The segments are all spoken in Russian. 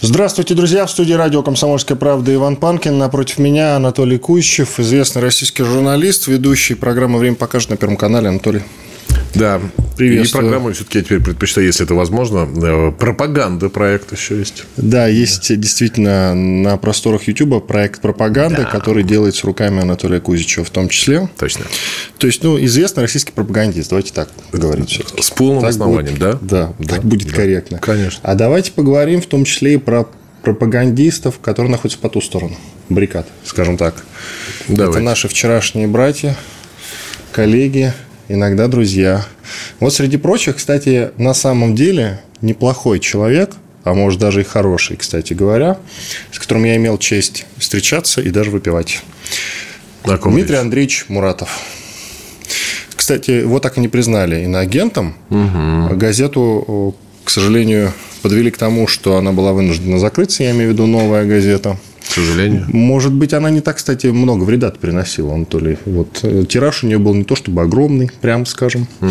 Здравствуйте, друзья. В студии радио «Комсомольская правда» Иван Панкин. Напротив меня Анатолий Кузичев, известный российский журналист, ведущий программы «Время покажет» на Первом канале. Анатолий. Да. И программу все-таки я теперь предпочитаю, если это возможно. Э, пропаганда проект еще есть. Да, есть действительно на просторах YouTube проект пропаганды, да. который делается руками Анатолия Кузичева в том числе. Точно. То есть, ну, известный российский пропагандист, давайте так говорить все-таки. С полным так основанием, будет, да? Да, да, так будет да. корректно. Конечно. А давайте поговорим в том числе и про пропагандистов, которые находятся по ту сторону баррикад, скажем так. Давайте. Это наши вчерашние братья, коллеги, иногда друзья. Вот среди прочих, кстати, на самом деле неплохой человек, а может даже и хороший, кстати говоря, с которым я имел честь встречаться и даже выпивать. Дмитрий речь? Андреевич Муратов. Кстати, его так и не признали иноагентом. Угу. Газету, к сожалению, подвели к тому, что она была вынуждена закрыться, я имею в виду новая газета сожалению. Может быть, она не так, кстати, много вреда приносила, Анатолий. Вот э, тираж у нее был не то чтобы огромный, прямо скажем. Угу.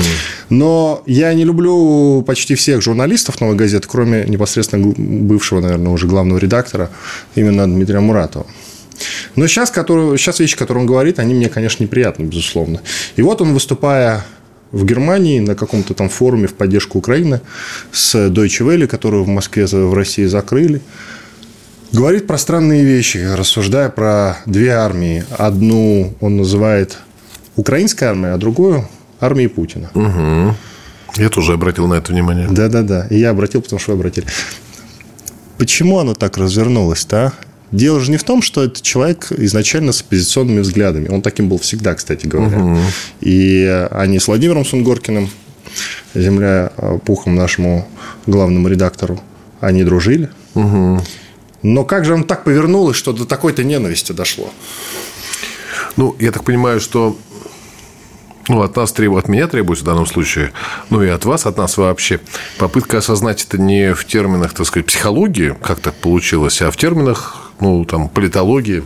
Но я не люблю почти всех журналистов новой газеты, кроме непосредственно бывшего, наверное, уже главного редактора, именно Дмитрия Муратова. Но сейчас, который, сейчас вещи, которые он говорит, они мне, конечно, неприятны, безусловно. И вот он, выступая в Германии на каком-то там форуме в поддержку Украины с Deutsche Welle, которую в Москве, в России закрыли, Говорит про странные вещи, рассуждая про две армии. Одну он называет украинской армией, а другую армией Путина. Угу. Я тоже обратил на это внимание. Да-да-да. И я обратил, потому что вы обратили. Почему оно так развернулось-то, а? Дело же не в том, что это человек изначально с оппозиционными взглядами. Он таким был всегда, кстати говоря. Угу. И они с Владимиром Сунгоркиным, земля пухом нашему главному редактору, они дружили. Угу. Но как же он так повернулось, что до такой-то ненависти дошло? Ну, я так понимаю, что ну, от нас требует, от меня требуется в данном случае, ну и от вас, от нас вообще, попытка осознать это не в терминах, так сказать, психологии, как так получилось, а в терминах, ну, там, политологии,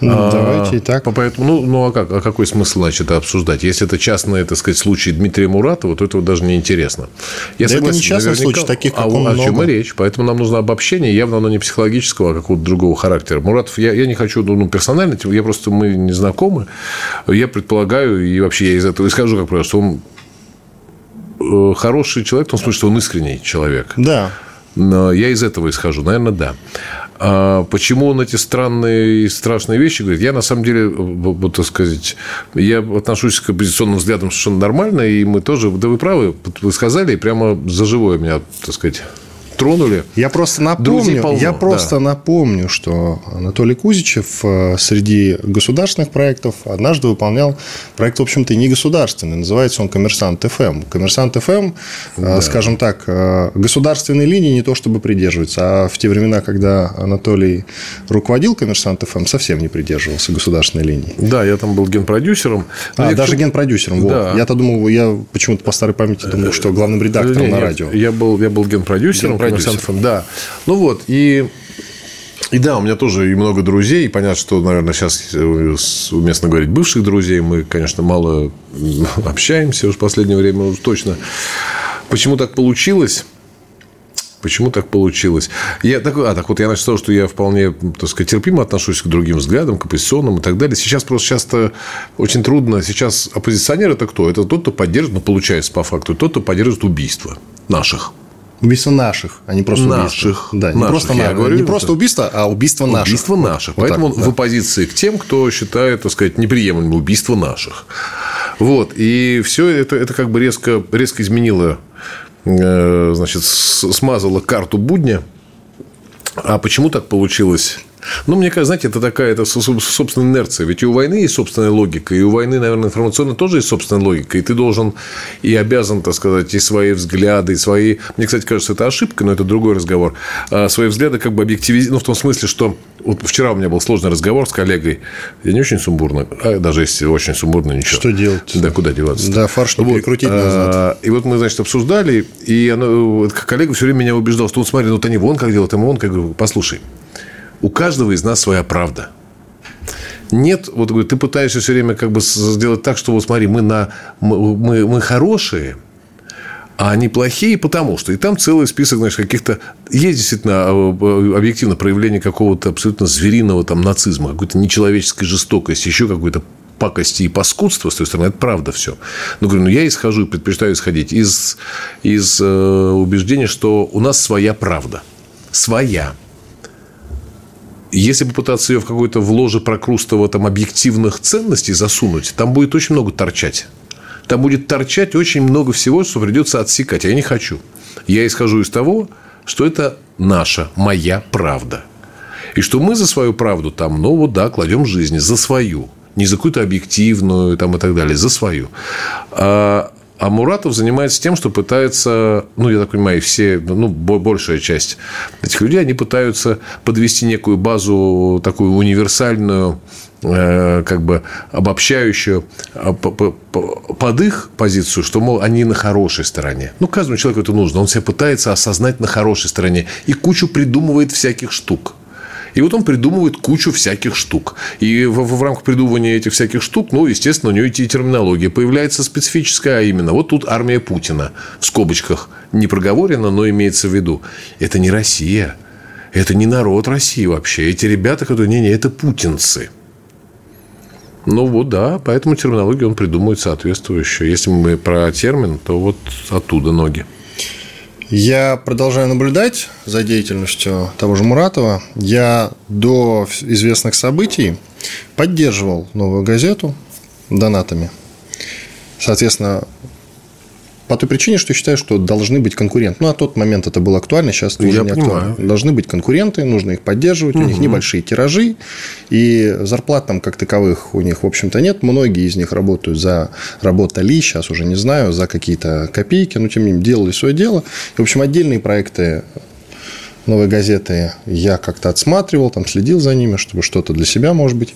ну, давайте и так. Поэтому, ну, ну а, как, а какой смысл, значит, обсуждать? Если это частный, так сказать, случай Дмитрия Муратова, то этого даже не интересно. Я да согласен, это не частный наверняка, случай, таких, как а, он О много. чем и речь. Поэтому нам нужно обобщение, явно оно не психологического, а какого-то другого характера. Муратов, я, я не хочу, ну, ну персонально, я просто, мы не знакомы. Я предполагаю, и вообще я из этого исхожу, как правило, что он э, хороший человек, в том смысле, что он искренний человек. Да. Я из этого исхожу. Наверное, да. А почему он эти странные и страшные вещи говорит? Я, на самом деле, вот, так сказать, я отношусь к оппозиционным взглядам совершенно нормально, и мы тоже, да вы правы, вы сказали, и прямо за живое меня, так сказать, тронули. Я просто напомню, полно, я просто да. напомню, что Анатолий Кузичев э, среди государственных проектов однажды выполнял проект, в общем-то, не государственный. Называется он «Коммерсант ФМ». «Коммерсант ФМ», э, да. скажем так, э, государственной линии не то чтобы придерживается, а в те времена, когда Анатолий руководил «Коммерсант ФМ», совсем не придерживался государственной линии. Да, я там был генпродюсером. А, даже хочу... генпродюсером. Да. Вот. Я-то думал, я почему-то по старой памяти думал, что главным редактором не, на радио. Я был, я был генпродюсером. Продюсером. Да. Ну вот, и и да, у меня тоже и много друзей. И понятно, что, наверное, сейчас уместно говорить бывших друзей. Мы, конечно, мало общаемся уж в последнее время, уж точно. Почему так получилось? Почему так получилось? Я так, а, так вот я начал с того, что я вполне, так сказать, терпимо отношусь к другим взглядам, к оппозиционным и так далее. Сейчас просто часто очень трудно. Сейчас оппозиционер – это кто? Это тот, кто поддерживает, ну, получается по факту, тот, кто поддерживает убийство наших. Убийство наших, а не просто наших. убийство. Да, не наших, просто, я говорю, не просто убийство, а убийство наших. Убийство наших. Вот Поэтому так, он да. в оппозиции к тем, кто считает, так сказать, неприемлемым убийство наших. Вот. И все это, это как бы резко, резко изменило, э, значит, смазало карту будня. А почему так получилось? Ну, мне кажется, знаете, это такая это собственная инерция. Ведь и у войны есть собственная логика, и у войны, наверное, информационно тоже есть собственная логика. И ты должен и обязан, так сказать, и свои взгляды, и свои... Мне, кстати, кажется, это ошибка, но это другой разговор. А свои взгляды как бы объективизировать. Ну, в том смысле, что... Вот вчера у меня был сложный разговор с коллегой. Я не очень сумбурно. А даже если очень сумбурно, ничего. Что делать? Да, куда деваться? Да, фарш не вот. перекрутить назад. А, и вот мы, значит, обсуждали, и она, коллега все время меня убеждал, что вот смотри, ну, вот они вон как делают, а мы вон как... Послушай, у каждого из нас своя правда. Нет, вот ты пытаешься все время как бы сделать так, что вот смотри, мы, на, мы, мы, мы хорошие, а они плохие, потому что. И там целый список, знаешь, каких-то... Есть действительно а, объективно проявление какого-то абсолютно звериного там нацизма, какой-то нечеловеческой жестокости, еще какой-то пакости и паскудства, с той стороны, это правда все. Но говорю, ну, я исхожу и предпочитаю исходить из, из э, убеждения, что у нас своя правда. Своя. Если попытаться ее в какой-то в ложе прокрустово там объективных ценностей засунуть, там будет очень много торчать. Там будет торчать очень много всего, что придется отсекать. А я не хочу. Я исхожу из того, что это наша, моя правда. И что мы за свою правду там, ну вот да, кладем жизни, за свою. Не за какую-то объективную там, и так далее, за свою. А а Муратов занимается тем, что пытается, ну, я так понимаю, все, ну, большая часть этих людей, они пытаются подвести некую базу такую универсальную, э, как бы обобщающую а, под их позицию, что, мол, они на хорошей стороне. Ну, каждому человеку это нужно. Он себя пытается осознать на хорошей стороне и кучу придумывает всяких штук. И вот он придумывает кучу всяких штук. И в, в рамках придумывания этих всяких штук, ну, естественно, у него и терминология появляется специфическая, а именно вот тут армия Путина, в скобочках, не проговорено, но имеется в виду. Это не Россия. Это не народ России вообще. Эти ребята, которые... Не-не, это путинцы. Ну вот да, поэтому терминологию он придумывает соответствующую. Если мы про термин, то вот оттуда ноги. Я продолжаю наблюдать за деятельностью того же Муратова. Я до известных событий поддерживал новую газету донатами. Соответственно, по той причине, что считаю, что должны быть конкуренты. Ну, на тот момент это было актуально, сейчас это уже не понимаю. актуально. Должны быть конкуренты, нужно их поддерживать, угу. у них небольшие тиражи, и зарплат там как таковых у них, в общем-то, нет. Многие из них работают за, работали, сейчас уже не знаю, за какие-то копейки, но тем не менее делали свое дело. И, в общем, отдельные проекты новой газеты я как-то отсматривал, там следил за ними, чтобы что-то для себя, может быть,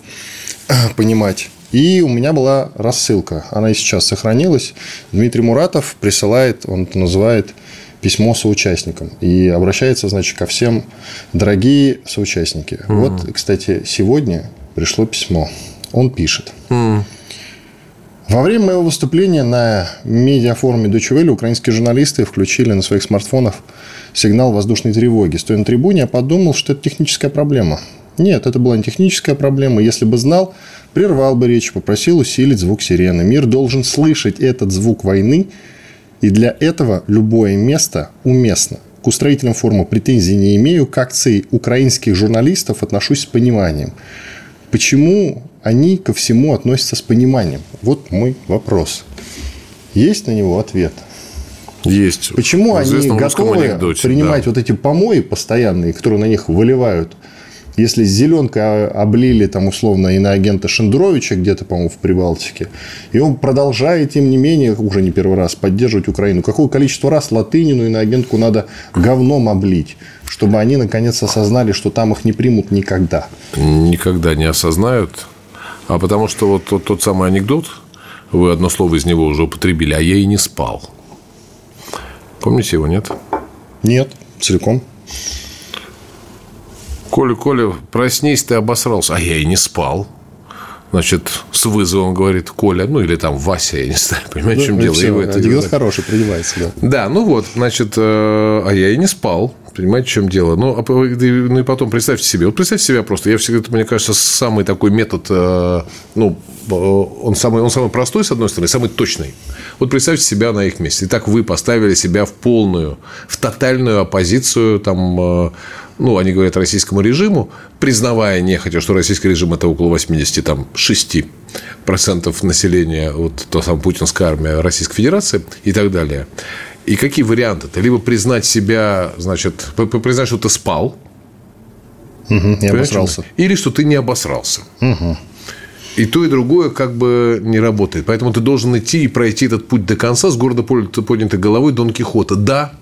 понимать. И у меня была рассылка. Она и сейчас сохранилась. Дмитрий Муратов присылает, он это называет письмо соучастникам. И обращается, значит, ко всем дорогие соучастники. Mm. Вот, кстати, сегодня пришло письмо. Он пишет. Mm. Во время моего выступления на медиафоруме Deutsche Welle украинские журналисты включили на своих смартфонах сигнал воздушной тревоги. Стоя на трибуне, я подумал, что это техническая проблема. Нет, это была не техническая проблема. Если бы знал, прервал бы речь, попросил усилить звук сирены. Мир должен слышать этот звук войны, и для этого любое место уместно. К устроителям форума претензий не имею, к акции украинских журналистов отношусь с пониманием. Почему они ко всему относятся с пониманием? Вот мой вопрос. Есть на него ответ? Есть. Почему они готовы анекдоте, принимать да. вот эти помои постоянные, которые на них выливают если зеленкой облили там условно иноагента Шендеровича где-то, по-моему, в Прибалтике, и он продолжает, тем не менее, уже не первый раз поддерживать Украину, какое количество раз Латынину иноагентку надо говном облить, чтобы они наконец осознали, что там их не примут никогда? Никогда не осознают. А потому что вот тот, тот самый анекдот, вы одно слово из него уже употребили, а я и не спал. Помните его, нет? Нет, целиком. Коля, Коля, проснись, ты обосрался. А я и не спал. Значит, с вызовом говорит Коля, ну или там Вася, я не знаю, понимаете, в чем ну, дело. Все, это анекдот хороший, принимается, да. Да, ну вот, значит, э, а я и не спал. Понимаете, в чем дело? Ну, а, ну и потом представьте себе. Вот представьте себя просто. Я всегда, мне кажется, самый такой метод, э, ну, э, он самый, он самый простой, с одной стороны, самый точный. Вот представьте себя на их месте. Итак, вы поставили себя в полную, в тотальную оппозицию там ну, они говорят российскому режиму, признавая нехотя, что российский режим – это около 86 процентов населения, вот та самая путинская армия Российской Федерации и так далее. И какие варианты? Это либо признать себя, значит, признать, что ты спал, Угу, не обосрался. Или что ты не обосрался. Угу. И то, и другое как бы не работает. Поэтому ты должен идти и пройти этот путь до конца с гордо поднятой головой Дон Кихота. Да,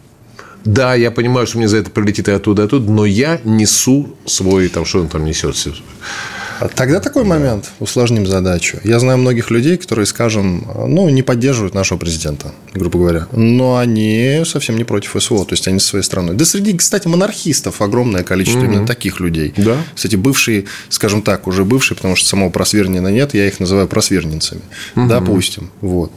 да, я понимаю, что мне за это прилетит и оттуда, и оттуда, но я несу свой, там, что он там несет. Тогда такой момент, усложним задачу. Я знаю многих людей, которые, скажем, ну, не поддерживают нашего президента, грубо говоря, но они совсем не против СВО, то есть они со своей страной. Да среди, кстати, монархистов огромное количество mm-hmm. именно таких людей. Да. Кстати, бывшие, скажем так, уже бывшие, потому что самого просвернина нет, я их называю просверненцами, mm-hmm. допустим, вот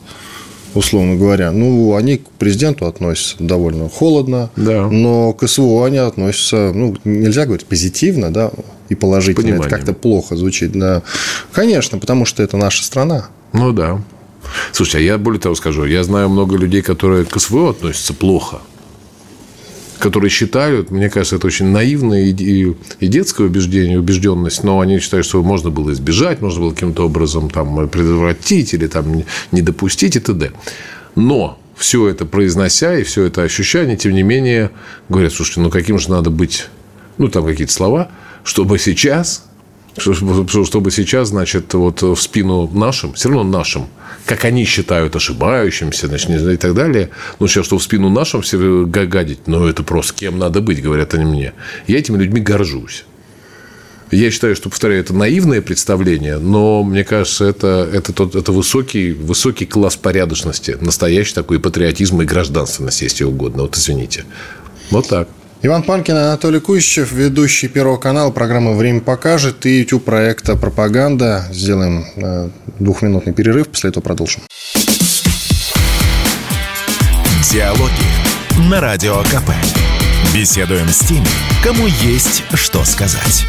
условно говоря. Ну, они к президенту относятся довольно холодно, да. но к СВО они относятся, ну, нельзя говорить позитивно, да, и положительно. Пониманием. Это как-то плохо звучит. Да. Конечно, потому что это наша страна. Ну, да. Слушай, а я более того скажу, я знаю много людей, которые к СВО относятся плохо которые считают, мне кажется, это очень наивное и, детское убеждение, убежденность, но они считают, что можно было избежать, можно было каким-то образом там, предотвратить или там, не допустить и т.д. Но все это произнося и все это ощущая, они, тем не менее, говорят, слушайте, ну каким же надо быть, ну там какие-то слова, чтобы сейчас чтобы сейчас, значит, вот в спину нашим, все равно нашим, как они считают ошибающимся, значит, и так далее, но сейчас, что в спину нашим все гадить, ну, это просто кем надо быть, говорят они мне. Я этими людьми горжусь. Я считаю, что, повторяю, это наивное представление, но мне кажется, это, это, тот, это высокий, высокий класс порядочности, настоящий такой патриотизм и гражданственность, если угодно. Вот извините. Вот так. Иван Панкин, Анатолий Кузичев, ведущий Первого канала программы «Время покажет» и YouTube проекта «Пропаганда». Сделаем э, двухминутный перерыв, после этого продолжим. Диалоги на Радио КП. Беседуем с теми, кому есть что сказать.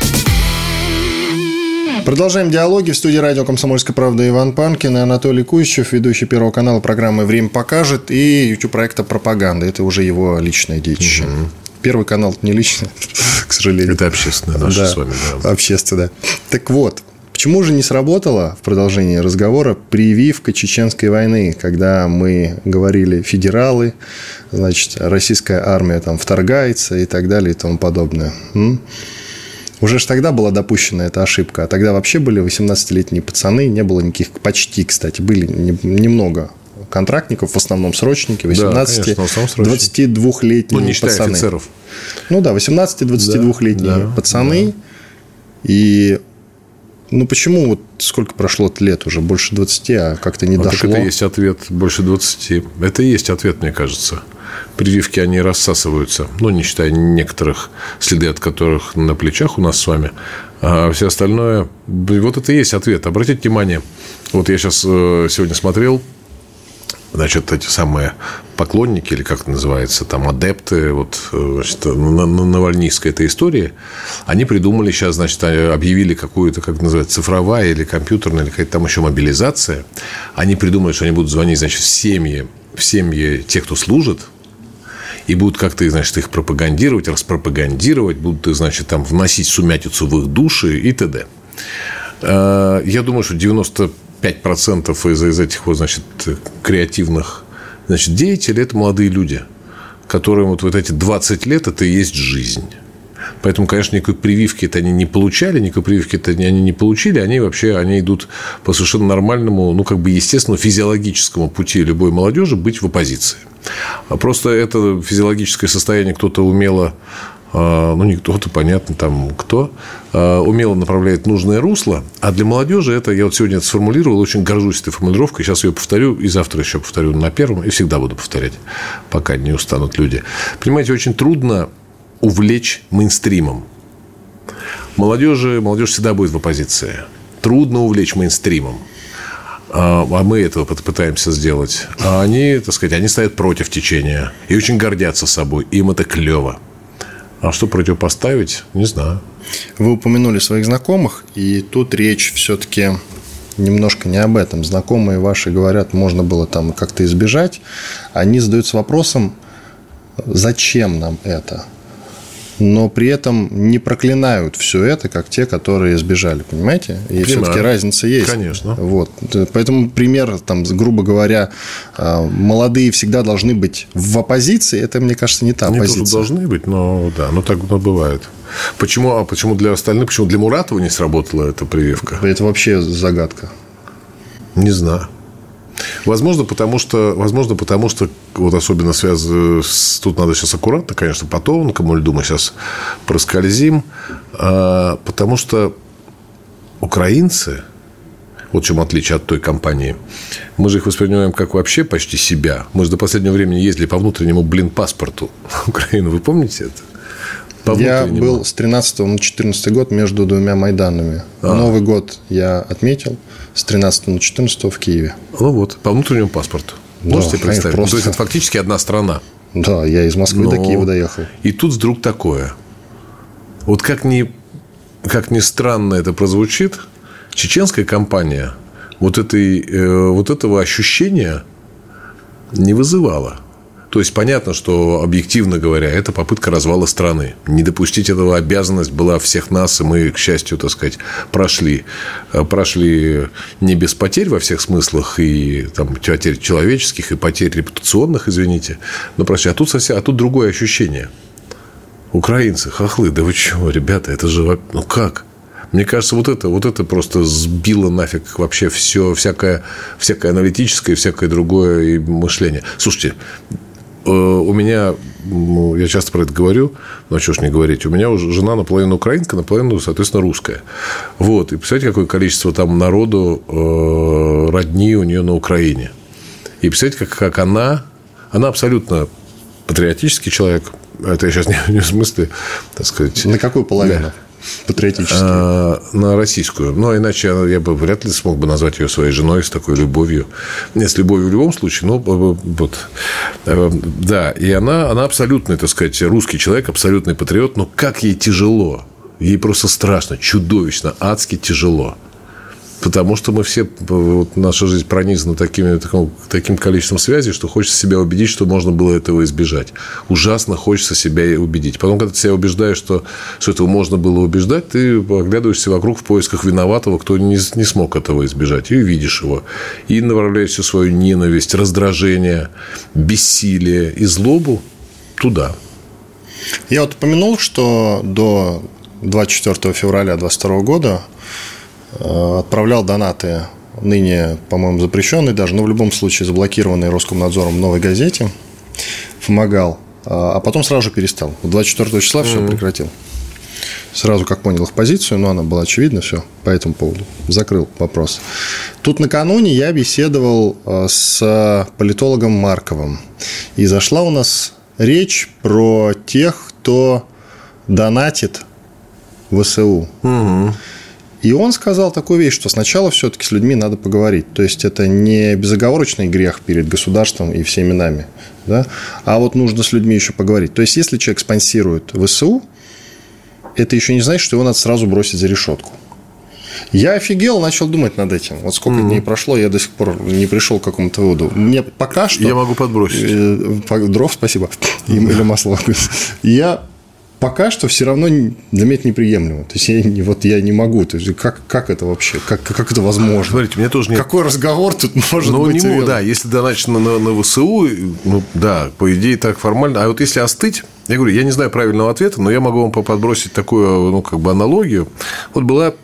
Продолжаем диалоги. В студии радио «Комсомольская правда» Иван Панкин и Анатолий Кузичев, ведущий Первого канала программы «Время покажет» и YouTube проекта «Пропаганда». Это уже его личное детище. Угу. Первый канал не лично, к сожалению. Это общественное наше да, с вами. Да. Общественное. Так вот, Почему же не сработала в продолжении разговора прививка чеченской войны, когда мы говорили федералы, значит, российская армия там вторгается и так далее и тому подобное? М? Уже ж тогда была допущена эта ошибка, а тогда вообще были 18-летние пацаны, не было никаких, почти, кстати, были немного контрактников, в основном срочники, 18 да, 22-летние ну, не пацаны. офицеров. Ну да, 18-22-летние да, пацаны. Да. И ну почему вот сколько прошло лет уже? Больше 20, а как-то не а дошло. Так это есть ответ больше 20. Это и есть ответ, мне кажется. Прививки, они рассасываются. Ну, не считая некоторых, следы от которых на плечах у нас с вами. А все остальное... Вот это и есть ответ. Обратите внимание. Вот я сейчас э, сегодня смотрел значит, эти самые поклонники, или как это называется, там, адепты, вот, значит, на, на Навальнийской этой истории, они придумали сейчас, значит, объявили какую-то, как это называется, цифровая или компьютерная, или какая-то там еще мобилизация. Они придумали, что они будут звонить, значит, в семьи, в семьи тех, кто служит, и будут как-то, значит, их пропагандировать, распропагандировать, будут, значит, там вносить сумятицу в их души и т.д. Э, я думаю, что 90 5% из, из этих вот, значит, креативных значит, деятелей – это молодые люди, которым вот, вот эти 20 лет – это и есть жизнь. Поэтому, конечно, никакой прививки это они не получали, никакой прививки это они не получили. Они вообще они идут по совершенно нормальному, ну, как бы естественному физиологическому пути любой молодежи быть в оппозиции. А просто это физиологическое состояние кто-то умело ну, не кто-то, понятно, там кто, а, умело направляет нужное русло. А для молодежи это, я вот сегодня это сформулировал, очень горжусь этой формулировкой, сейчас ее повторю, и завтра еще повторю на первом, и всегда буду повторять, пока не устанут люди. Понимаете, очень трудно увлечь мейнстримом. Молодежи, молодежь всегда будет в оппозиции. Трудно увлечь мейнстримом а, а мы этого пытаемся сделать. А они, так сказать, они стоят против течения и очень гордятся собой. Им это клево. А что противопоставить, не знаю. Вы упомянули своих знакомых, и тут речь все-таки немножко не об этом. Знакомые ваши говорят, можно было там как-то избежать. Они задаются вопросом, зачем нам это? Но при этом не проклинают все это, как те, которые сбежали, понимаете? И все-таки разница есть. Конечно. Вот. Поэтому пример, там, грубо говоря, а, молодые всегда должны быть в оппозиции, это, мне кажется, не та Они оппозиция. тоже должны быть, но да, но так но бывает. Почему, а почему для остальных, почему для Муратова не сработала эта прививка? Это вообще загадка. Не знаю. Возможно, потому что, возможно, потому что вот особенно связано. Тут надо сейчас аккуратно, конечно, по тонкому льду мы сейчас проскользим. А, потому что украинцы, вот в чем отличие от той компании. Мы же их воспринимаем как вообще почти себя. Мы же до последнего времени ездили по внутреннему, блин, паспорту Украины. Вы помните это? По я был с 13 на 14 год между двумя Майданами. А. Новый год я отметил с 13 на 14 в Киеве. Ну вот, по внутреннему паспорту. Да, Можете представить? Просто... Ну, то есть, это фактически одна страна. Да, я из Москвы Но... до Киева доехал. И тут вдруг такое. Вот как ни, как ни странно это прозвучит, чеченская компания вот, этой, э, вот этого ощущения не вызывала. То есть понятно, что объективно говоря, это попытка развала страны. Не допустить этого обязанность была всех нас, и мы, к счастью, так сказать, прошли. Э, прошли не без потерь во всех смыслах, и там, потерь человеческих, и потерь репутационных, извините. Но прошли. А тут, совсем, а тут другое ощущение. Украинцы, хохлы, да вы чего, ребята, это же... Ну как? Мне кажется, вот это, вот это просто сбило нафиг вообще все, всякое, всякое аналитическое, всякое другое мышление. Слушайте, у меня, ну, я часто про это говорю, но что ж не говорить, у меня уже жена наполовину украинка, наполовину, соответственно, русская. Вот, и представляете, какое количество там народу э, родни у нее на Украине. И представляете, как, как она, она абсолютно патриотический человек, это я сейчас не, не в смысле, так сказать... На какую половину? Да патриотически? А, на российскую. Но иначе я бы вряд ли смог бы назвать ее своей женой с такой любовью. Нет, с любовью в любом случае, но вот. Э, да, и она, она абсолютный, так сказать, русский человек, абсолютный патриот, но как ей тяжело. Ей просто страшно, чудовищно, адски тяжело. Потому что мы все, вот наша жизнь пронизана такими, таким, таким количеством связей, что хочется себя убедить, что можно было этого избежать. Ужасно хочется себя убедить. Потом, когда ты себя убеждаешь, что, что этого можно было убеждать, ты оглядываешься вокруг в поисках виноватого, кто не, не смог этого избежать, и видишь его. И направляешь всю свою ненависть, раздражение, бессилие и злобу туда. Я вот упомянул, что до 24 февраля 2022 года Э, отправлял донаты ныне, по-моему, запрещенной даже, но в любом случае заблокированной Роскомнадзором новой газете, помогал, а потом сразу же перестал. 24 числа mm-hmm. все прекратил. Сразу как понял их позицию, но она была очевидна, все по этому поводу. Закрыл вопрос. Тут накануне я беседовал э, с политологом Марковым. И зашла у нас речь про тех, кто донатит ВСУ. Угу. И он сказал такую вещь, что сначала все-таки с людьми надо поговорить. То есть это не безоговорочный грех перед государством и всеми нами, да? а вот нужно с людьми еще поговорить. То есть если человек спонсирует ВСУ, это еще не значит, что его надо сразу бросить за решетку. Я офигел, начал думать над этим. Вот сколько mm-hmm. дней прошло, я до сих пор не пришел к какому-то выводу. Мне пока что... Я могу подбросить. Э, дров, спасибо. Или масло. Я пока что все равно для меня это неприемлемо. То есть я, вот я не могу. То есть как, как это вообще? Как, как это возможно? Смотрите, мне тоже нет... Какой разговор тут может ну, быть? Ну, да, если донатить на, на, ВСУ, ну, да, по идее так формально. А вот если остыть, я говорю, я не знаю правильного ответа, но я могу вам подбросить такую, ну, как бы аналогию. Вот была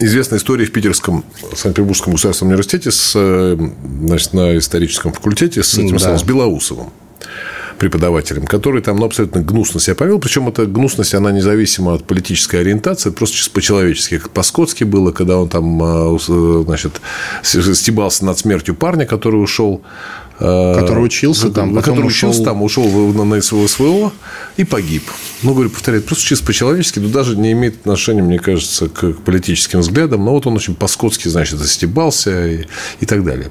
известная история в Питерском Санкт-Петербургском государственном университете с, э, значит, на историческом факультете с этим да. самым, с Белоусовым преподавателем, который там ну, абсолютно гнусно себя повел. Причем эта гнусность, она независима от политической ориентации, просто по-человечески. Как по-скотски было, когда он там а, значит, стебался над смертью парня, который ушел а, который учился там, который ушел... учился там, ушел на, СВО и погиб. Ну, говорю, повторяю, просто чисто по-человечески, но даже не имеет отношения, мне кажется, к политическим взглядам. Но вот он очень по-скотски, значит, застебался и, и так далее.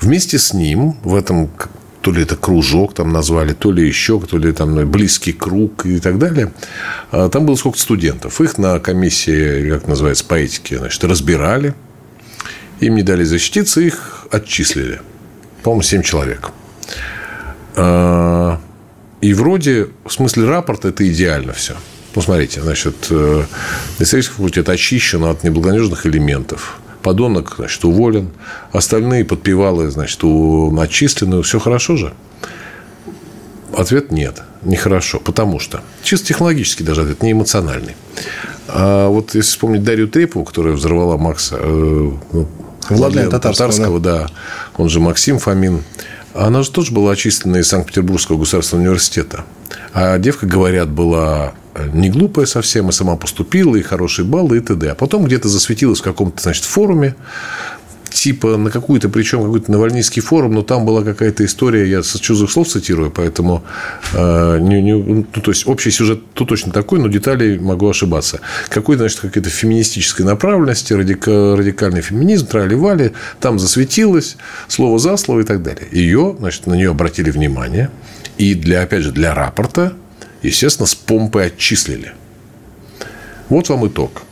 Вместе с ним в этом то ли это кружок там назвали, то ли еще, то ли там близкий круг и так далее. А там было сколько студентов. Их на комиссии, как называется, по этике, значит, разбирали. Им не дали защититься, их отчислили. По-моему, 7 человек. А, И вроде, в смысле рапорта, это идеально все. Ну, смотрите, значит, э, исторический факультет очищен от неблагонадежных элементов. Подонок, значит, уволен. Остальные подпевалы, значит, отчислены. Все хорошо же? Ответ нет, нехорошо. Потому что, чисто технологически даже ответ, не эмоциональный. А вот если вспомнить Дарью Трепову, которая взорвала Макса, э, ну, Владлена Татарского, Татарского да. да, он же Максим Фомин, она же тоже была отчислена из Санкт-Петербургского государственного университета. А девка, говорят, была не глупая совсем, и сама поступила, и хорошие баллы, и т.д. А потом где-то засветилась в каком-то, значит, форуме, типа на какую-то, причем какой-то Навальнийский форум, но там была какая-то история, я с чужих слов цитирую, поэтому э, не, не, ну, то есть общий сюжет тут точно такой, но деталей могу ошибаться. Какой-то, значит, какой-то феминистической направленности, радика, радикальный феминизм, трали-вали, там засветилось, слово за слово и так далее. Ее, значит, на нее обратили внимание, и для, опять же, для рапорта, естественно, с помпой отчислили. Вот вам итог.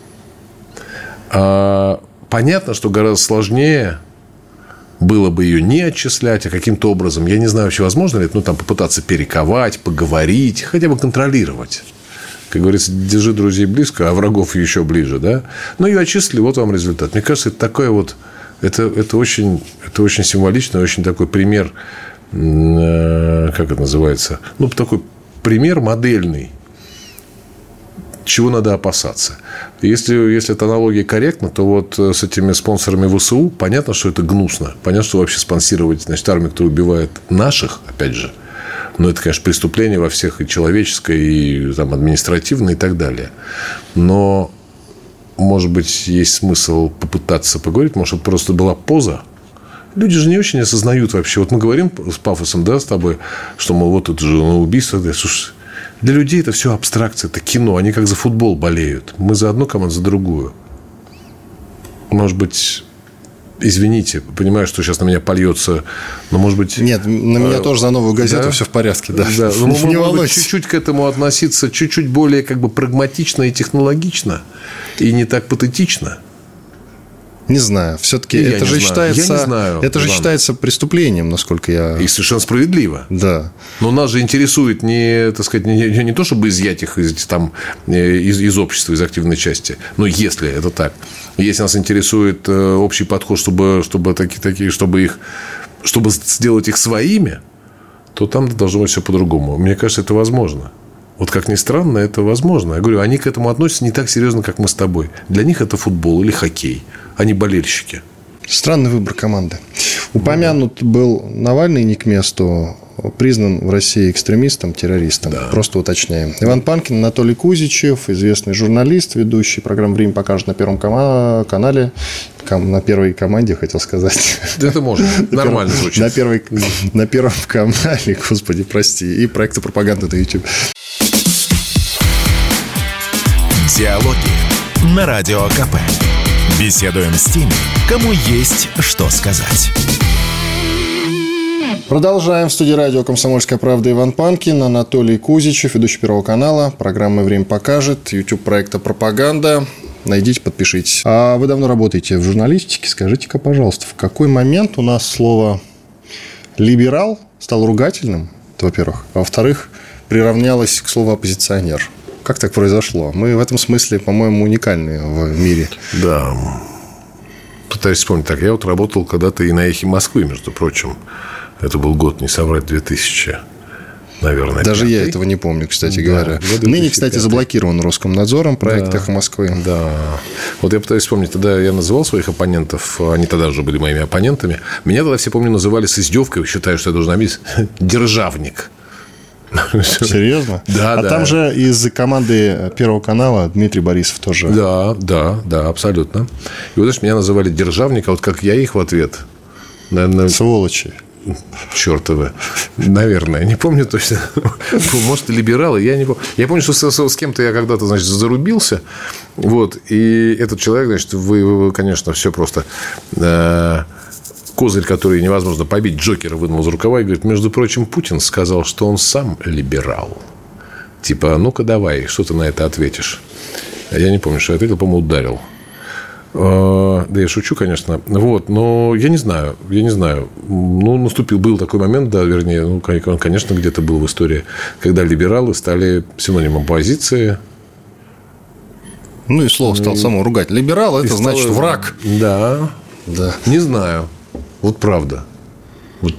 А, понятно, что гораздо сложнее было бы ее не отчислять, а каким-то образом, я не знаю, вообще возможно ли, ну, там, попытаться перековать, поговорить, хотя бы контролировать. Как говорится, держи друзей близко, а врагов еще ближе, да? Ну, ее отчислили, вот вам результат. Мне кажется, это такое вот, это, это, очень, это очень символично, очень такой пример Э, как это называется, ну, такой пример модельный, чего надо опасаться. Если, если эта аналогия корректна, то вот э, с этими спонсорами ВСУ понятно, что это гнусно. Понятно, что вообще спонсировать значит, армию, которая убивает наших, опять же, но это, конечно, преступление во всех и человеческое, и там, административное, и так далее. Но, может быть, есть смысл попытаться поговорить, может, просто была поза, люди же не очень осознают вообще. Вот мы говорим с пафосом, да, с тобой, что, мол, вот это же ну, убийство. Да, слушай, для людей это все абстракция, это кино. Они как за футбол болеют. Мы за одну команду, за другую. Может быть, извините, понимаю, что сейчас на меня польется, но может быть... Нет, на меня э, тоже за новую газету да? все в порядке, да. да. Ну, не может чуть-чуть к этому относиться, чуть-чуть более как бы прагматично и технологично, и не так патетично. Не знаю. Все-таки это же считается. Я не знаю. Это же считается преступлением, насколько я. И совершенно справедливо. Да. Но нас же интересует не, так сказать, не, не то, чтобы изъять их из, там, э, из, из общества, из активной части. Но если это так. Если нас интересует э, общий подход, чтобы, чтобы такие, такие, чтобы их, чтобы сделать их своими, то там должно быть все по-другому. Мне кажется, это возможно. Вот как ни странно, это возможно. Я говорю, они к этому относятся не так серьезно, как мы с тобой. Для них это футбол или хоккей не болельщики. Странный выбор команды. Упомянут был Навальный не к месту, признан в России экстремистом, террористом. Да. Просто уточняем. Иван Панкин, Анатолий Кузичев, известный журналист, ведущий программу «Время покажет» на Первом канале. На первой команде, хотел сказать. Это можно. Нормально звучит. На, первой, на Первом канале, господи, прости. И проекты пропаганды на YouTube. Диалоги на Радио КП. Беседуем с теми, кому есть что сказать. Продолжаем. В студии радио «Комсомольская правда» Иван Панкин, Анатолий Кузичев, ведущий Первого канала. Программа «Время покажет», YouTube проекта «Пропаганда». Найдите, подпишитесь. А вы давно работаете в журналистике. Скажите-ка, пожалуйста, в какой момент у нас слово «либерал» стало ругательным, во-первых, а во-вторых, приравнялось к слову «оппозиционер»? Как так произошло? Мы в этом смысле, по-моему, уникальны в мире. Да. Пытаюсь вспомнить. Так, я вот работал когда-то и на «Эхе Москвы», между прочим. Это был год, не соврать, 2000 наверное. Даже 5. я этого не помню, кстати да, говоря. Ныне, кстати, заблокирован Роскомнадзором проект да, «Эхо Москвы». Да. Вот я пытаюсь вспомнить, тогда я называл своих оппонентов, они тогда уже были моими оппонентами. Меня тогда все, помню, называли с издевкой, считаю, что я должен обидеть, державник. Серьезно? Да, а да. там же из команды Первого канала Дмитрий Борисов тоже. Да, да, да, абсолютно. И вот, знаешь, меня называли державник, а вот как я их в ответ. Наверное, Сволочи. Чертовы. Наверное. Не помню точно. Может, либералы. Я не помню. Я помню, что с, с кем-то я когда-то, значит, зарубился. Вот. И этот человек, значит, вы, вы конечно, все просто... Э, козырь, который невозможно побить, Джокера вынул из рукава и говорит, между прочим, Путин сказал, что он сам либерал. Типа, ну-ка давай, что ты на это ответишь? Я не помню, что я ответил, по-моему, ударил. А, да, я шучу, конечно. Вот, но я не знаю, я не знаю. Ну, наступил, был такой момент, да, вернее, ну, он, конечно, где-то был в истории, когда либералы стали синонимом позиции. Ну, и слово стал само ругать. Либерал – это значит стало... враг. Да. Да. Не знаю. Вот правда. Вот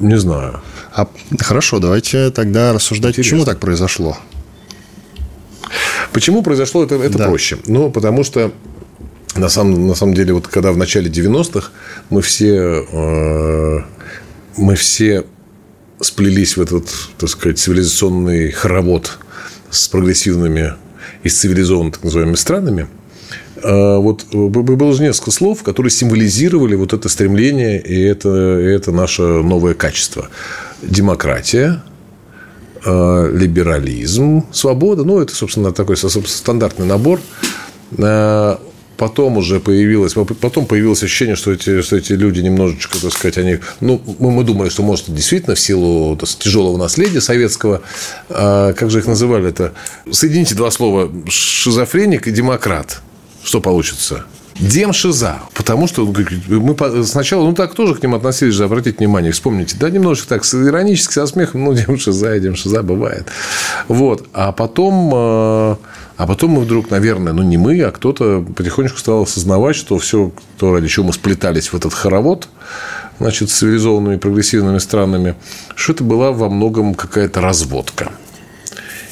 не знаю. А, хорошо, давайте тогда рассуждать, Интересно. почему так произошло. Почему произошло это, это да. проще? Ну, потому что на самом, на самом деле, вот когда в начале 90-х мы все, э, мы все сплелись в этот, так сказать, цивилизационный хоровод с прогрессивными и с цивилизованными, так называемыми странами, вот было же несколько слов, которые символизировали вот это стремление и это, и это наше новое качество. Демократия, э, либерализм, свобода. Ну, это, собственно, такой стандартный набор. Э, потом уже появилось, потом появилось ощущение, что эти, что эти люди немножечко, так сказать, они, ну, мы, мы думали, что, может, действительно в силу так, тяжелого наследия советского, а, как же их называли это, соедините два слова, шизофреник и демократ, что получится? Демшиза. Потому что мы сначала, ну, так тоже к ним относились же, обратите внимание, вспомните, да, немножечко так, иронически, со смехом, ну, демшиза и демшиза бывает. Вот. А потом, а, а потом мы вдруг, наверное, ну, не мы, а кто-то потихонечку стал осознавать, что все, то, ради чего мы сплетались в этот хоровод, значит, с цивилизованными прогрессивными странами, что это была во многом какая-то разводка.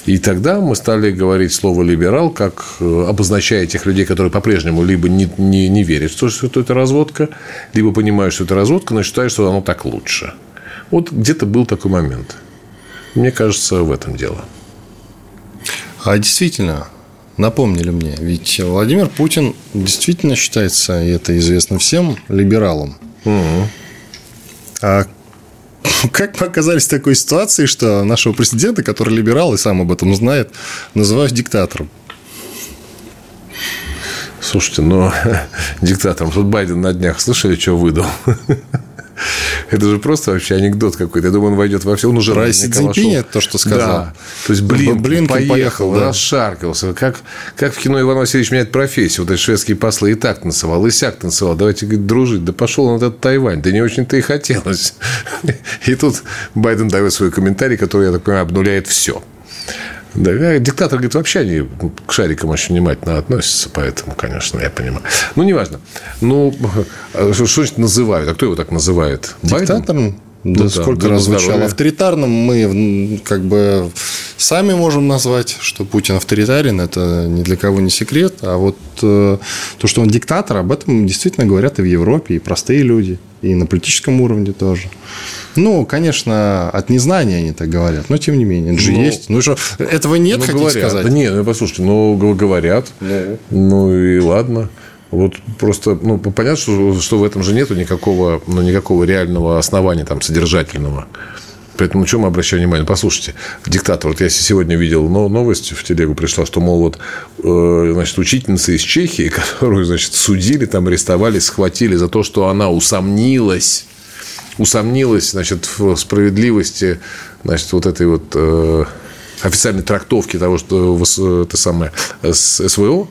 И тогда мы стали говорить слово «либерал», как э, обозначая тех людей, которые по-прежнему либо не, не, не верят, что, что это разводка, либо понимают, что это разводка, но считают, что оно так лучше. Вот где-то был такой момент. Мне кажется, в этом дело. А действительно, напомнили мне, ведь Владимир Путин действительно считается, и это известно всем, либералом. Угу. А как мы оказались в такой ситуации, что нашего президента, который либерал и сам об этом знает, называют диктатором? Слушайте, ну, диктатором. Тут Байден на днях слышали, что выдал? Это же просто вообще анекдот какой-то. Я думаю, он войдет во все. Он уже Про Си Цзиньпиня то, что сказал. Да. То есть, блин, блин поехал, поехал да. расшаркался. Как, как в кино Иван Васильевич меняет профессию. Вот эти шведские послы и так танцевал, и сяк танцевал. Давайте, говорит, дружить. Да пошел он этот Тайвань. Да не очень-то и хотелось. И тут Байден дает свой комментарий, который, я так понимаю, обнуляет все. Да, диктатор, говорит, вообще они к шарикам очень внимательно относятся, поэтому, конечно, я понимаю. Ну, неважно. Ну, что, что значит называют? А кто его так называет? Диктатором? Да, да, сколько раз звучало. Авторитарным мы как бы сами можем назвать, что Путин авторитарен, это ни для кого не секрет. А вот э, то, что он диктатор, об этом действительно говорят и в Европе, и простые люди, и на политическом уровне тоже. Ну, конечно, от незнания они так говорят, но тем не менее, это же ну, есть. Ну что, этого нет, ну, хотите говорят. сказать? Да нет, ну, послушайте, ну, говорят, ну. ну и ладно. Вот просто, ну, понятно, что, что в этом же нету никакого, ну, никакого реального основания там содержательного. Поэтому, чем мы обращаем внимание? Послушайте, диктатор, вот я сегодня видел новость в телегу пришла, что, мол, вот, э, значит, учительница из Чехии, которую, значит, судили, там арестовали, схватили за то, что она усомнилась усомнилась значит, в справедливости значит, вот этой вот э, официальной трактовки того, что это самое СВО,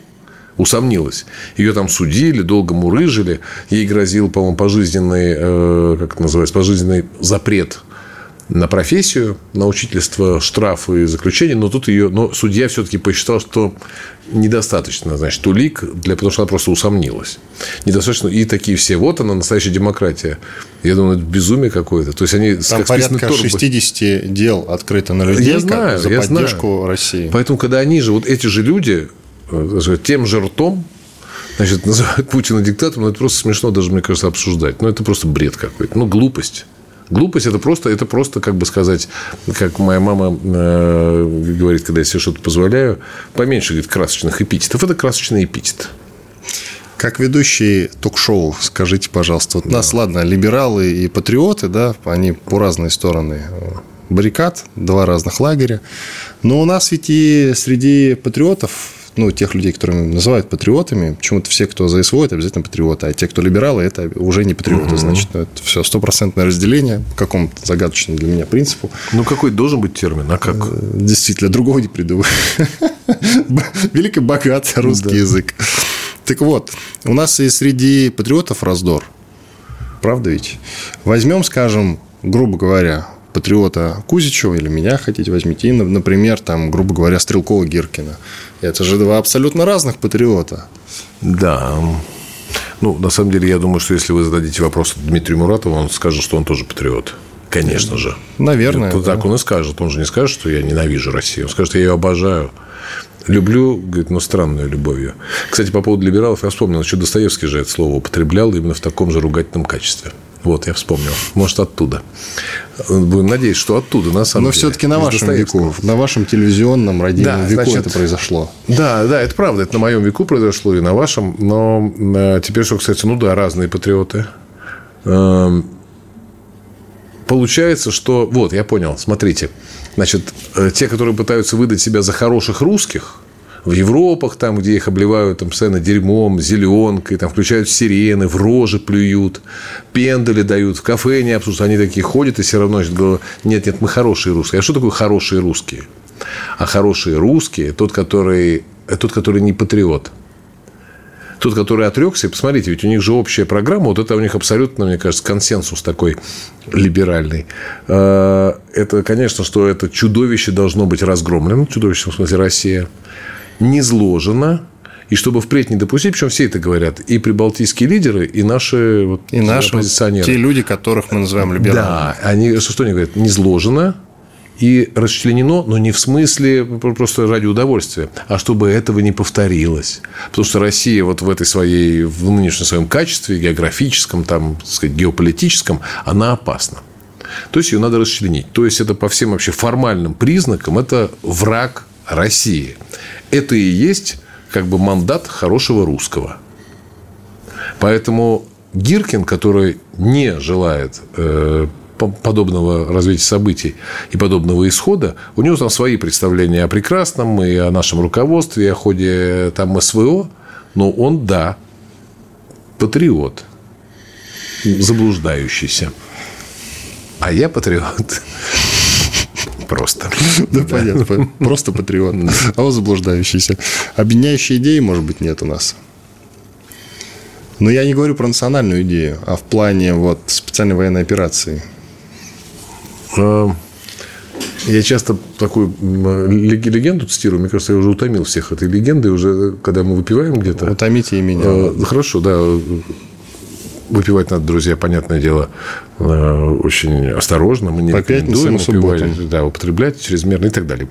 усомнилась. Ее там судили, долго мурыжили. Ей грозил, по-моему, пожизненный, э, как это называется, пожизненный запрет на профессию, на учительство, штрафы и заключение, но тут ее, но судья все-таки посчитал, что недостаточно, значит, улик, для, потому что она просто усомнилась. Недостаточно. И такие все, вот она, настоящая демократия. Я думаю, это безумие какое-то. То есть, они Там как порядка торбы. 60 дел открыто на людей я знаю, за я поддержку знаю. России. Поэтому, когда они же, вот эти же люди, э, тем же ртом, значит, называют Путина диктатором, ну, это просто смешно даже, мне кажется, обсуждать. Ну, это просто бред какой-то. Ну, глупость. Глупость это просто, это просто, как бы сказать, как моя мама э, говорит, когда я себе что-то позволяю, поменьше, говорит, красочных эпитетов. Это красочный эпитет. Как ведущий ток-шоу, скажите, пожалуйста, вот да. нас, ладно, либералы и патриоты, да, они по разные стороны баррикад, два разных лагеря. Но у нас ведь и среди патриотов ну, тех людей, которые называют патриотами, почему-то все, кто за СВО, это обязательно патриоты, а те, кто либералы, это уже не патриоты. Угу. Значит, ну, это все стопроцентное разделение по какому-то загадочному для меня принципу. Ну, какой должен быть термин, а как? Э, действительно, другого не придумаю. Велико богат русский язык. Так вот, у нас и среди патриотов раздор. Правда ведь? Возьмем, скажем, грубо говоря, патриота Кузичева или меня хотите, возьмите. И, например, там, грубо говоря, Стрелкова Гиркина. Это же два абсолютно разных патриота. Да. Ну, на самом деле, я думаю, что если вы зададите вопрос Дмитрию Муратову, он скажет, что он тоже патриот. Конечно же. Наверное. Это, да. Так он и скажет. Он же не скажет, что я ненавижу Россию. Он скажет, я ее обожаю. Люблю, говорит, но странную любовью. Кстати, по поводу либералов я вспомнил, что Достоевский же это слово употреблял именно в таком же ругательном качестве. Вот, я вспомнил. Может, оттуда. Будем надеяться, что оттуда, на самом Но деле. Но все-таки на вашем веку, на вашем телевизионном родильном да, веку значит, это произошло. Да, да, это правда. Это на моем веку произошло и на вашем. Но э, теперь, что кстати, ну да, разные патриоты. Эм, получается, что... Вот, я понял. Смотрите. Значит, э, те, которые пытаются выдать себя за хороших русских, в Европах, там, где их обливают там, постоянно дерьмом, зеленкой, там включают сирены, в рожи плюют, пендали дают, в кафе не обсуждают. Они такие ходят и все равно значит, говорят, нет, нет, мы хорошие русские. А что такое хорошие русские? А хорошие русские – тот, который, тот, который не патриот – тот, который отрекся, посмотрите, ведь у них же общая программа, вот это у них абсолютно, мне кажется, консенсус такой либеральный. А, это, конечно, что это чудовище должно быть разгромлено, чудовище, в смысле, Россия не зложено, и чтобы впредь не допустить, причем все это говорят, и прибалтийские лидеры, и наши, вот, и наши оппозиционеры. Те люди, которых мы называем либералами. Да, они, что, что они говорят? Не зложено и расчленено, но не в смысле просто ради удовольствия, а чтобы этого не повторилось. Потому что Россия вот в этой своей, в нынешнем своем качестве, географическом, там, так сказать, геополитическом, она опасна. То есть ее надо расчленить. То есть это по всем вообще формальным признакам это враг России. Это и есть как бы мандат хорошего русского. Поэтому Гиркин, который не желает э, подобного развития событий и подобного исхода, у него там свои представления о прекрасном и о нашем руководстве, и о ходе там СВО, но он, да, патриот, заблуждающийся. А я патриот. Просто. Да, понятно. Просто патриот. А он заблуждающийся. Объединяющей идеи, может быть, нет у нас. Но я не говорю про национальную идею, а в плане вот специальной военной операции. А, я часто такую легенду цитирую. Мне кажется, я уже утомил всех этой легенды. Уже когда мы выпиваем где-то... Утомите и меня. А, хорошо, да. Выпивать надо, друзья, понятное дело, э, очень осторожно. Мы не По рекомендуем упивать, да, употреблять чрезмерно и так далее.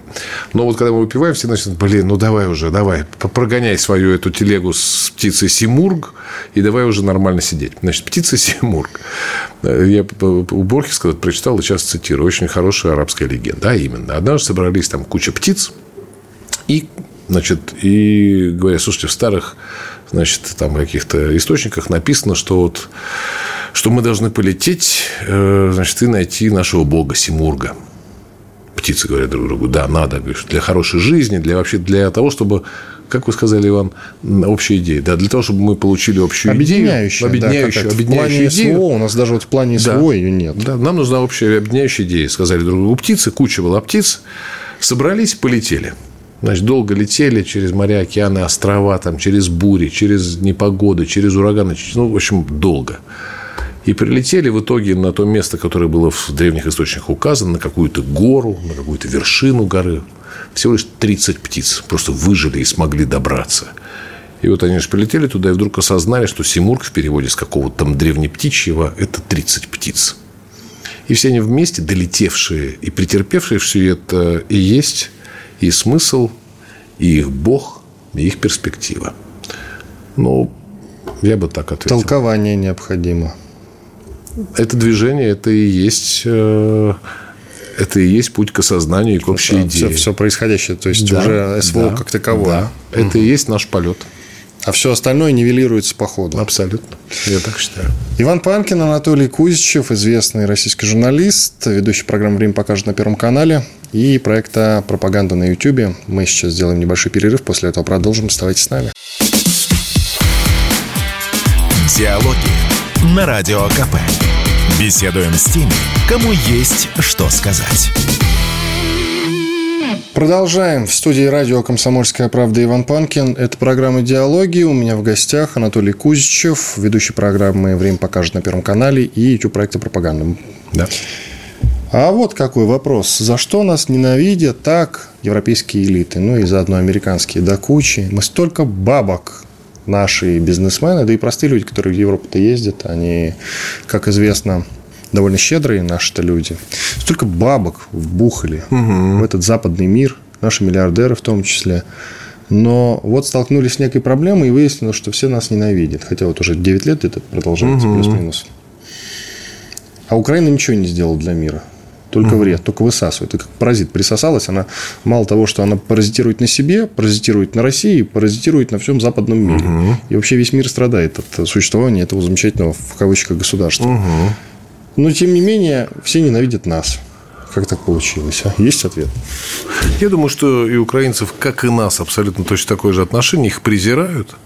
Но вот когда мы выпиваем, все начинают, блин, ну давай уже, давай, прогоняй свою эту телегу с птицей Симург и давай уже нормально сидеть. Значит, птица Симург. Э, я у Борхеса прочитал и сейчас цитирую. Очень хорошая арабская легенда. А именно, однажды собрались там куча птиц, и Значит, и говорят, слушайте, в старых значит, там каких-то источниках написано, что вот что мы должны полететь, э, значит, и найти нашего бога Симурга. Птицы говорят друг другу, да, надо, для хорошей жизни, для вообще для того, чтобы как вы сказали, Иван, общая идея. Да, для того, чтобы мы получили общую объединяющую, идею. Объединяющую, да, объединяющую в плане идею. СВО, у нас даже вот в плане СВО да. ее нет. Да, нам нужна общая объединяющая идея, сказали друг другу. У птицы куча была птиц, собрались, полетели. Значит, долго летели через моря, океаны, острова, там, через бури, через непогоды, через ураганы. Ну, в общем, долго. И прилетели в итоге на то место, которое было в древних источниках указано, на какую-то гору, на какую-то вершину горы. Всего лишь 30 птиц просто выжили и смогли добраться. И вот они же прилетели туда и вдруг осознали, что Симург в переводе с какого-то там древнептичьего – это 30 птиц. И все они вместе, долетевшие и претерпевшие все это, и есть и смысл, и их Бог, и их перспектива. Ну, я бы так ответил. Толкование необходимо. Это движение, это и есть э, это и есть путь к осознанию и к общей это идее. Все, все происходящее, то есть да, уже СВО да, как таковое. Да. Это и есть наш полет. А все остальное нивелируется по ходу. Абсолютно. Я так считаю. Иван Панкин, Анатолий Кузичев, известный российский журналист, ведущий программы «Время покажет» на Первом канале и проекта «Пропаганда» на YouTube. Мы сейчас сделаем небольшой перерыв, после этого продолжим. Оставайтесь с нами. Диалоги на Радио КП. Беседуем с теми, кому есть что сказать. Продолжаем. В студии радио «Комсомольская правда» Иван Панкин. Это программа «Диалоги». У меня в гостях Анатолий Кузичев, ведущий программы «Время покажет» на Первом канале и YouTube-проекта «Пропаганда». Да. А вот какой вопрос. За что нас ненавидят так европейские элиты, ну и заодно американские до кучи? Мы столько бабок наши бизнесмены, да и простые люди, которые в Европу-то ездят, они, как известно, довольно щедрые наши-то люди. Столько бабок вбухали угу. в этот западный мир, наши миллиардеры в том числе. Но вот столкнулись с некой проблемой и выяснилось, что все нас ненавидят. Хотя вот уже 9 лет это продолжается, угу. плюс-минус. А Украина ничего не сделала для мира. Только угу. вред, только высасывает. И как паразит присосалась, она мало того, что она паразитирует на себе, паразитирует на России, паразитирует на всем западном мире. Угу. И вообще весь мир страдает от существования этого замечательного, в кавычках, государства. Угу. Но, тем не менее, все ненавидят нас. Как так получилось? А? Есть ответ? Я думаю, что и украинцев, как и нас, абсолютно точно такое же отношение. Их презирают.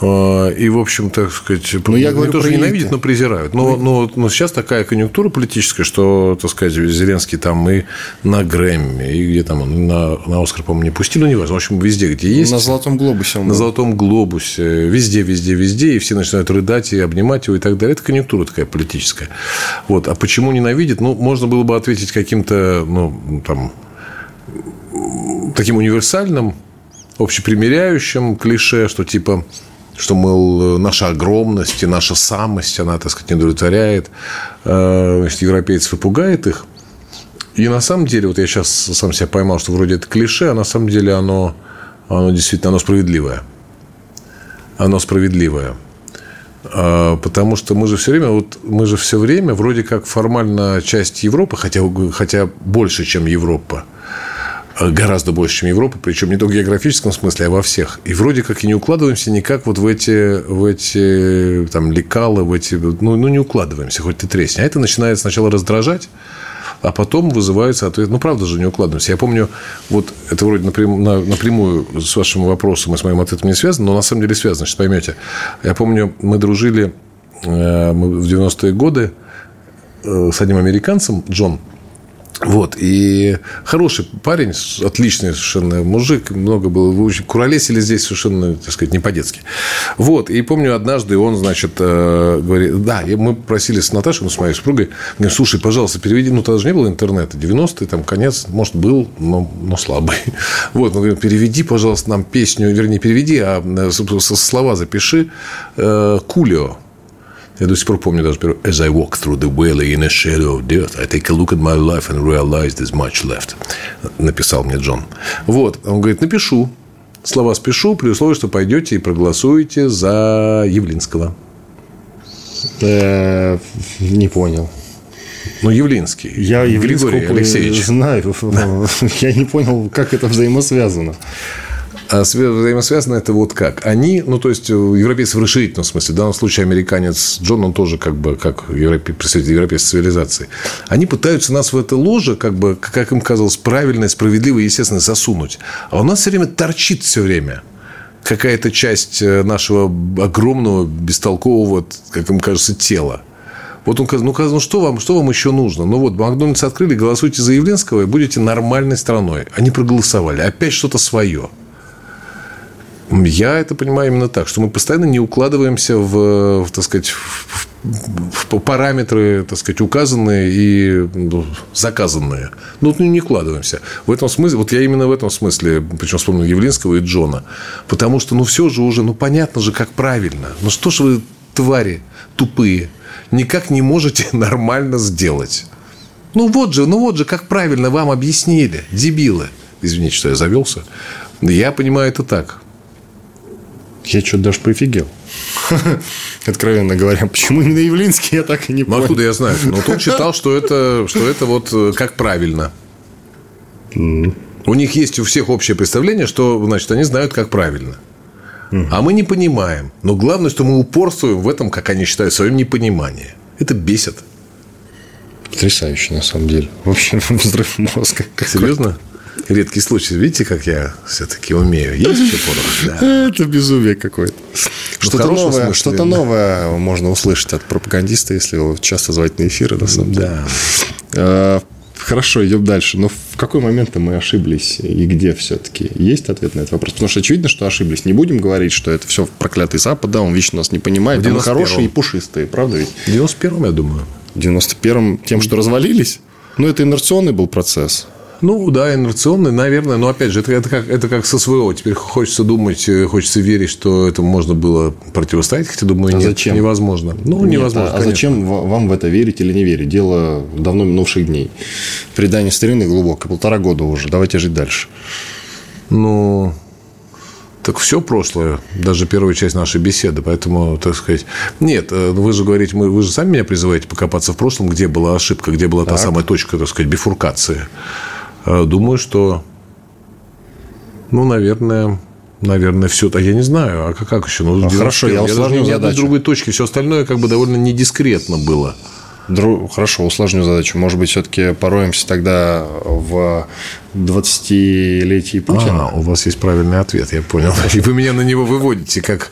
А, и, в общем, так сказать, но ну, я говорю, тоже ненавидят, но презирают. Но, но, но сейчас такая конъюнктура политическая, что, так сказать, Зеленский там и на Грэмми, и где там, на, на Оскар, по-моему, не пустили, ну, не важно. В общем, везде, где есть. На Золотом Глобусе. На Золотом Глобусе. Везде, везде, везде. И все начинают рыдать и обнимать его и так далее. Это конъюнктура такая политическая. Вот. А почему ненавидит? Ну, можно было бы ответить каким-то, ну, там, таким универсальным, общепримиряющим клише, что типа что, мол, наша огромность и наша самость, она, так сказать, не удовлетворяет э, значит, европейцев и пугает их. И на самом деле, вот я сейчас сам себя поймал, что вроде это клише, а на самом деле оно, оно действительно оно справедливое. Оно справедливое. А, потому что мы же все время, вот мы же все время вроде как формально часть Европы, хотя, хотя больше, чем Европа – гораздо больше, чем Европа, причем не только в географическом смысле, а во всех. И вроде как и не укладываемся никак вот в эти, в эти там, лекалы, в эти... Ну, ну, не укладываемся, хоть ты тресни. А это начинает сначала раздражать, а потом вызывает, соответственно, ну, правда же, не укладываемся. Я помню, вот это вроде напрям, на, напрямую с вашим вопросом и с моим ответом не связано, но на самом деле связано, сейчас поймете. Я помню, мы дружили э, мы в 90-е годы э, с одним американцем, Джон, вот, и хороший парень, отличный совершенно мужик, много было, вы очень куролесили здесь совершенно, так сказать, не по-детски. Вот, и помню, однажды он, значит, э, говорит, да, мы просили с Наташей, ну, с моей супругой, говорит, слушай, пожалуйста, переведи, ну, тогда же не было интернета, 90-е, там, конец, может, был, но, но слабый. Вот, он говорит, переведи, пожалуйста, нам песню, вернее, переведи, а э, слова запиши, э, Кулио, я до сих пор помню даже первый. As I walk through the valley in a shadow of death, I take a look at my life and realize there's much left. Написал мне Джон. Вот. Он говорит, напишу. Слова спешу, при условии, что пойдете и проголосуете за Явлинского. Э, не понял. Ну, Явлинский. Я Григорий Алексеевич. знаю. Я не понял, как это взаимосвязано. А взаимосвязано это вот как? Они, ну, то есть, европейцы в расширительном смысле, в данном случае американец Джон, он тоже как бы как европе, представитель европейской цивилизации. Они пытаются нас в это ложе, как бы, как им казалось, правильно, справедливо и естественно засунуть. А у нас все время торчит все время какая-то часть э, нашего огромного, бестолкового, как им кажется, тела. Вот он сказал, ну, ну что вам, что вам еще нужно? Ну вот, Макдональдс открыли, голосуйте за Явленского и будете нормальной страной. Они проголосовали. Опять что-то свое. Я это понимаю именно так, что мы постоянно не укладываемся в, в так сказать, в, в параметры, так сказать, указанные и ну, заказанные. Ну, не укладываемся. В этом смысле, вот я именно в этом смысле, причем вспомнил Явлинского и Джона, потому что, ну, все же уже, ну, понятно же, как правильно. Ну, что ж вы, твари тупые, никак не можете нормально сделать? Ну, вот же, ну, вот же, как правильно вам объяснили, дебилы. Извините, что я завелся. Я понимаю это так. Я что-то даже прифигел. Откровенно говоря, почему именно Явлинский, я так и не понял. Ну, откуда я знаю? Но тут читал, что это, что это вот э, как правильно. У них есть у всех общее представление, что, значит, они знают, как правильно. А мы не понимаем. Но главное, что мы упорствуем в этом, как они считают, в своем непонимании. Это бесит. Потрясающе, на самом деле. Вообще взрыв мозга. Серьезно? Редкий случай. Видите, как я все-таки умею? Есть еще порох? Да. Это безумие какое-то. Что-то новое, что-то новое можно услышать от пропагандиста, если его часто звать на эфиры, на самом деле. Да. А, Хорошо, идем дальше. Но в какой момент мы ошиблись и где все-таки? Есть ответ на этот вопрос? Потому что очевидно, что ошиблись. Не будем говорить, что это все проклятый Запад, да, он вечно нас не понимает. Мы хорошие и пушистые, правда ведь? В 91-м, я думаю. В 91-м тем, что развалились? Ну, это инерционный был процесс. Ну, да, инерционный, наверное. Но, опять же, это, это, как, это как со СВО. Теперь хочется думать, э, хочется верить, что этому можно было противостоять. Хотя, думаю, а нет, зачем? невозможно. Ну, нет, невозможно, А, а зачем вам в это верить или не верить? Дело давно минувших дней. Предание старины глубокое. Полтора года уже. Давайте жить дальше. Ну, так все прошлое, даже первая часть нашей беседы. Поэтому, так сказать, нет, э, вы же говорите, мы, вы же сами меня призываете покопаться в прошлом, где была ошибка, где была так. та самая точка, так сказать, бифуркации. Э, думаю, что, ну, наверное, наверное, все. А я не знаю, а как, как еще? Ну, а хорошо, я усложню задачу. Ни одной другой точки. Все остальное как бы довольно недискретно было. Дру... Хорошо, усложню задачу. Может быть, все-таки пороемся тогда в 20-летии Путина? А, у вас есть правильный ответ, я понял. И вы меня на него выводите, как,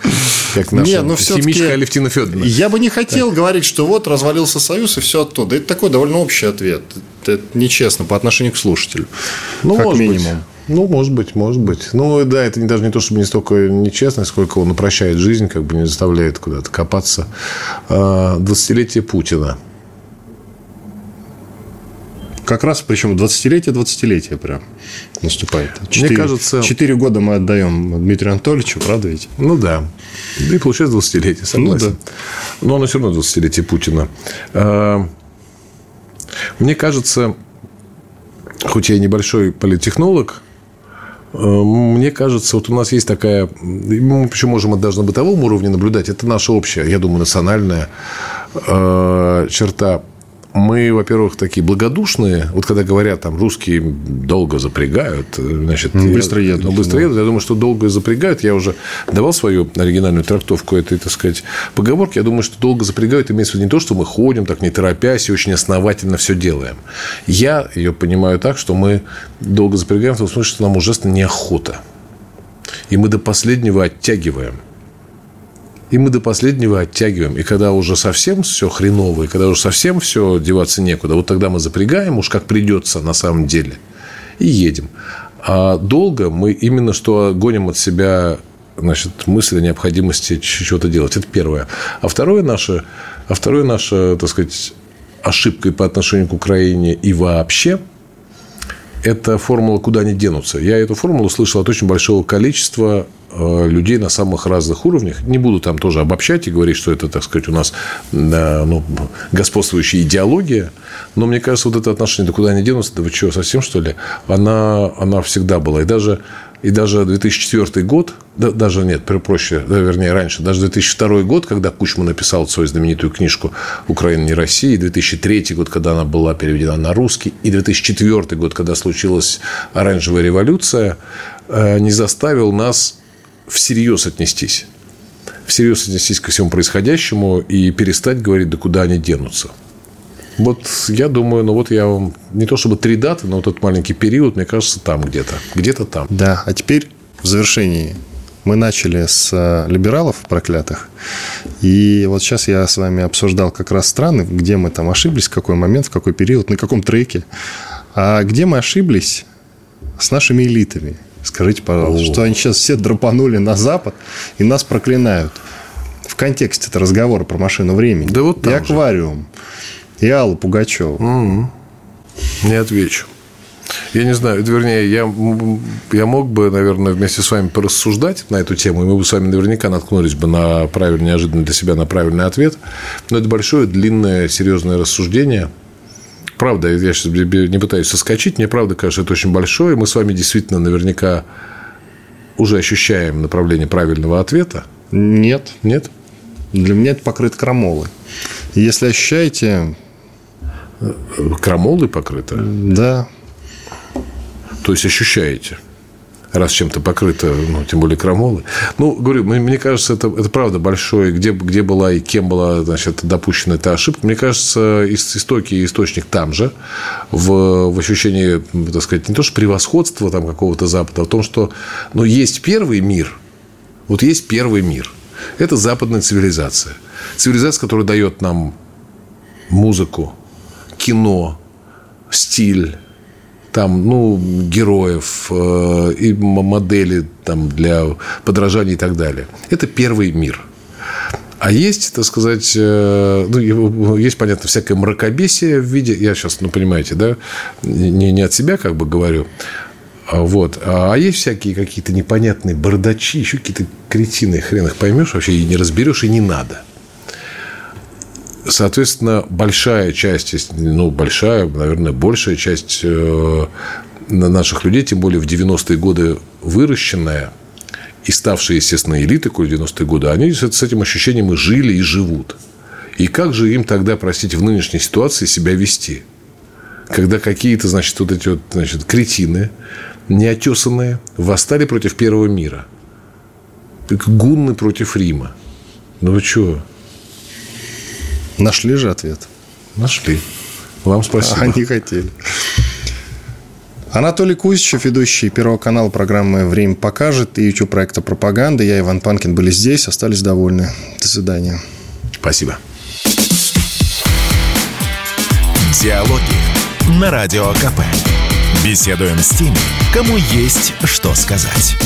как наша Нет, ну, химичка Алевтина Федоровна. Я бы не хотел так. говорить, что вот развалился Союз и все оттуда. Это такой довольно общий ответ. Это нечестно по отношению к слушателю. Ну, как минимум. Быть. Ну, может быть, может быть. Ну, да, это даже не то, чтобы не столько нечестно, сколько он упрощает жизнь, как бы не заставляет куда-то копаться. 20-летие а, Путина – как раз, причем 20-летие, 20-летие прям наступает. 4, Мне кажется... 4 года мы отдаем Дмитрию Анатольевичу, правда ведь? Ну, да. И получается 20-летие, согласен. Ну, да. Но оно все равно 20-летие Путина. А, мне кажется, хоть я и небольшой политтехнолог, а, мне кажется, вот у нас есть такая... Мы почему можем это даже на бытовом уровне наблюдать. Это наша общая, я думаю, национальная э, черта мы, во-первых, такие благодушные. Вот когда говорят, там, русские долго запрягают, значит... Ну, быстро едут. Ну, быстро едут. Я думаю, что долго запрягают. Я уже давал свою оригинальную трактовку этой, так сказать, поговорки. Я думаю, что долго запрягают имеется в виду не то, что мы ходим так не торопясь и очень основательно все делаем. Я ее понимаю так, что мы долго запрягаем в том смысле, что нам ужасно неохота. И мы до последнего оттягиваем – и мы до последнего оттягиваем. И когда уже совсем все хреново, и когда уже совсем все деваться некуда, вот тогда мы запрягаем, уж как придется на самом деле, и едем. А долго мы именно что гоним от себя значит, мысль о необходимости чего-то делать. Это первое. А второе наше, а второе наше, так сказать, ошибкой по отношению к Украине и вообще – это формула «куда они денутся». Я эту формулу слышал от очень большого количества э, людей на самых разных уровнях. Не буду там тоже обобщать и говорить, что это, так сказать, у нас ну, господствующая идеология. Но мне кажется, вот это отношение, да куда они денутся, да вы что, совсем что ли, она, она всегда была. И даже и даже 2004 год, да, даже нет, проще, да, вернее, раньше, даже 2002 год, когда Кучма написал свою знаменитую книжку «Украина не Россия», и 2003 год, когда она была переведена на русский, и 2004 год, когда случилась оранжевая революция, э, не заставил нас всерьез отнестись. Всерьез отнестись ко всему происходящему и перестать говорить, да куда они денутся. Вот я думаю, ну вот я вам не то чтобы три даты, но вот этот маленький период, мне кажется, там где-то. Где-то там. Да, а теперь в завершении мы начали с э, либералов проклятых. И вот сейчас я с вами обсуждал как раз страны, где мы там ошиблись, в какой момент, в какой период, на каком треке. А где мы ошиблись с нашими элитами? Скажите, пожалуйста, О. что они сейчас все драпанули на Запад и нас проклинают. В контексте это разговора про машину времени. Да вот И аквариум. Же и Аллу Пугачеву. Угу. Не отвечу. Я не знаю, вернее, я, я мог бы, наверное, вместе с вами порассуждать на эту тему, и мы бы с вами наверняка наткнулись бы на правильный, неожиданно для себя на правильный ответ. Но это большое, длинное, серьезное рассуждение. Правда, я сейчас не пытаюсь соскочить, мне правда кажется, это очень большое. Мы с вами действительно наверняка уже ощущаем направление правильного ответа. Нет. Нет? Для меня это покрыто крамолой. Если ощущаете, Крамолой покрыто? Да. То есть ощущаете? раз чем-то покрыто, ну, тем более крамолы. Ну, говорю, мне кажется, это, это правда большое, где, где была и кем была, значит, допущена эта ошибка. Мне кажется, истоки и источник там же, в, в ощущении, так сказать, не то, что превосходства там какого-то Запада, а в том, что, ну, есть первый мир, вот есть первый мир. Это западная цивилизация. Цивилизация, которая дает нам музыку, кино, стиль, там, ну, героев э, и модели там для подражания и так далее. Это первый мир. А есть, так сказать, э, ну, есть, понятно, всякое мракобесие в виде, я сейчас, ну, понимаете, да, не, не от себя как бы говорю, а вот. А есть всякие какие-то непонятные бардачи, еще какие-то кретины, хрен их поймешь вообще, и не разберешь, и не надо. Соответственно, большая часть, ну, большая, наверное, большая часть э, наших людей, тем более в 90-е годы выращенная и ставшие, естественно, элитой к 90-е годы, они с этим ощущением и жили, и живут. И как же им тогда, простите, в нынешней ситуации себя вести? Когда какие-то, значит, вот эти вот, значит, кретины, неотесанные, восстали против первого мира. Гунны против Рима. Ну вы что? Нашли же ответ. Нашли. Вам спасибо. Они хотели. Анатолий Кузичев, ведущий Первого канала программы «Время покажет» и YouTube проекта «Пропаганда». Я, Иван Панкин, были здесь, остались довольны. До свидания. Спасибо. Диалоги на Радио КП. Беседуем с теми, кому есть что сказать.